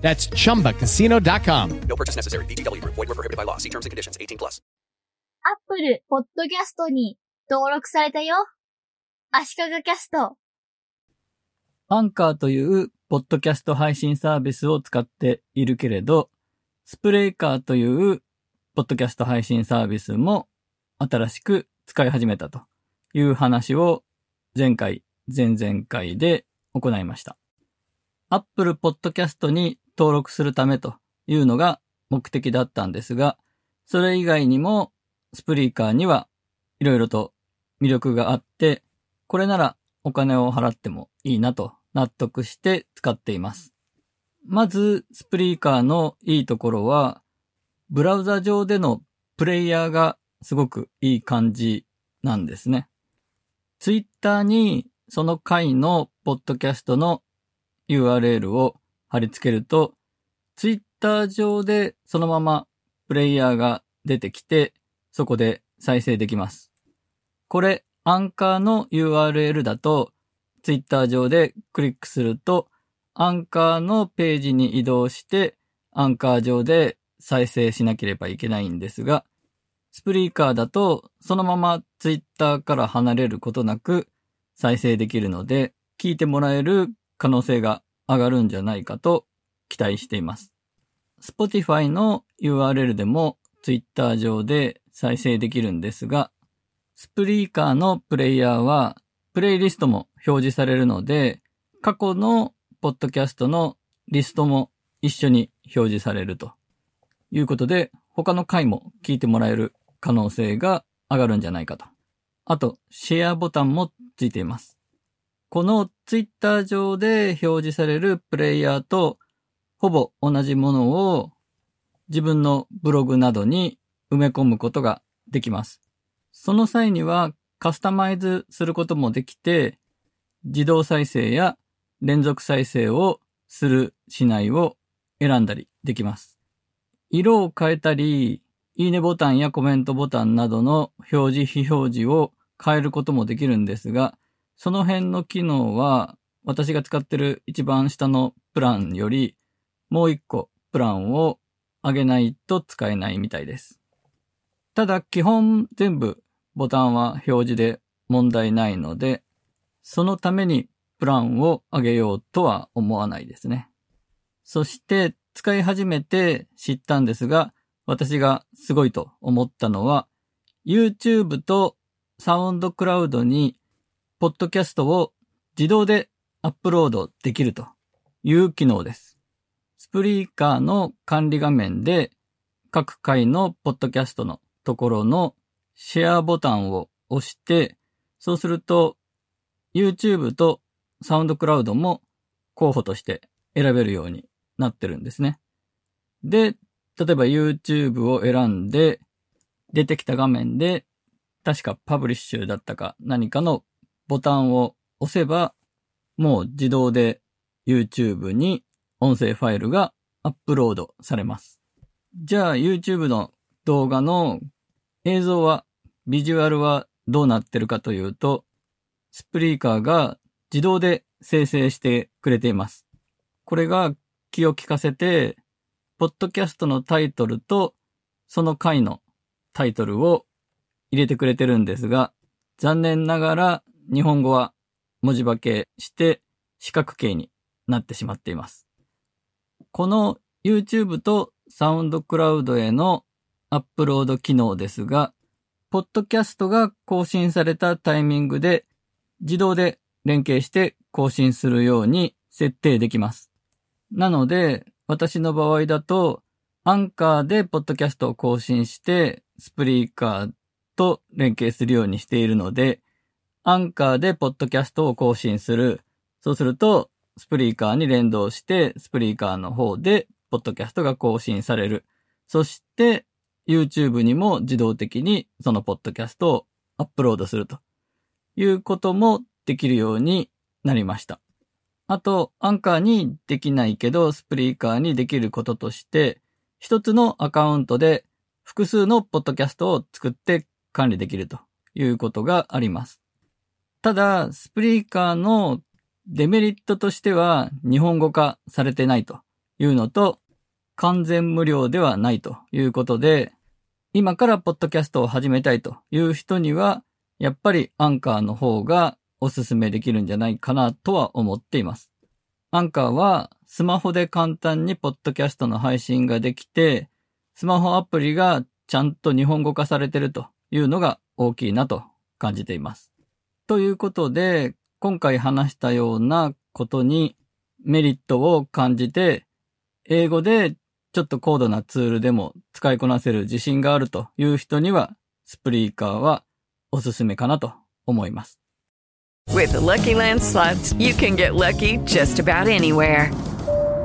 That's chumbacasino.com. No purchase necessary. VGW Group. Void were prohibited by law. See terms and conditions. 18 plus. アップルポッドキャストに登録されたよ。足利キャスト。アンカーというポッドキャスト配信サービスを使っているけれど、スプレーカーというポッドキャスト配信サービスも新しく使い始めたという話を前回、前々回で行いました。Apple Podcast に登録するためというのが目的だったんですが、それ以外にもスプリーカーにはいろいろと魅力があって、これならお金を払ってもいいなと納得して使っています。まず、スプリーカーのいいところは、ブラウザ上でのプレイヤーがすごくいい感じなんですね。ツイッターにその回のポッドキャストの URL を貼り付けると、ツイッター上でそのままプレイヤーが出てきて、そこで再生できます。これ、アンカーの URL だと、ツイッター上でクリックすると、アンカーのページに移動して、アンカー上で再生しなければいけないんですが、スプリーカーだと、そのままツイッターから離れることなく再生できるので、聞いてもらえる可能性が上がるんじゃないかと期待しています。Spotify の URL でも Twitter 上で再生できるんですが、スプリーカーのプレイヤーはプレイリストも表示されるので、過去のポッドキャストのリストも一緒に表示されるということで、他の回も聞いてもらえる可能性が上がるんじゃないかと。あと、シェアボタンもついています。このツイッター上で表示されるプレイヤーとほぼ同じものを自分のブログなどに埋め込むことができます。その際にはカスタマイズすることもできて、自動再生や連続再生をするしないを選んだりできます。色を変えたり、いいねボタンやコメントボタンなどの表示非表示を変えることもできるんですが、その辺の機能は私が使ってる一番下のプランよりもう一個プランを上げないと使えないみたいです。ただ基本全部ボタンは表示で問題ないので、そのためにプランを上げようとは思わないですね。そして使い始めて知ったんですが、私がすごいと思ったのは、YouTube とサウンドクラウドにポッドキャストを自動でアップロードできるという機能です。スプリーカーの管理画面で各回のポッドキャストのところのシェアボタンを押して、そうすると YouTube とサウンドクラウドも候補として選べるようになってるんですね。で、例えば YouTube を選んで、出てきた画面で、確かパブリッシュだったか何かのボタンを押せば、もう自動で YouTube に音声ファイルがアップロードされます。じゃあ YouTube の動画の映像は、ビジュアルはどうなってるかというと、スプリーカーが自動で生成してくれています。これが気を利かせて、ポッドキャストのタイトルとその回のタイトルを入れてくれてるんですが、残念ながら日本語は文字化けして四角形になってしまっています。この YouTube とサウンドクラウドへのアップロード機能ですが、ポッドキャストが更新されたタイミングで自動で連携して更新するように設定できます。なので、私の場合だと、アンカーでポッドキャストを更新して、スプリーカーと連携するようにしているので、アンカーでポッドキャストを更新する。そうすると、スプリーカーに連動して、スプリーカーの方で、ポッドキャストが更新される。そして、YouTube にも自動的にそのポッドキャストをアップロードするということもできるようになりました。あと、アンカーにできないけど、スプリーカーにできることとして、一つのアカウントで複数のポッドキャストを作って管理できるということがあります。ただ、スプリーカーのデメリットとしては日本語化されてないというのと、完全無料ではないということで、今からポッドキャストを始めたいという人には、やっぱりアンカーの方がおすすめできるんじゃないかなとは思っています。アンカーはスマホで簡単にポッドキャストの配信ができて、スマホアプリがちゃんと日本語化されてるというのが大きいなと感じています。ということで、今回話したようなことにメリットを感じて、英語でちょっと高度なツールでも使いこなせる自信があるという人には、スプリーカーはおすすめかなと思います。With the Lucky Land slots, you can get lucky just about anywhere.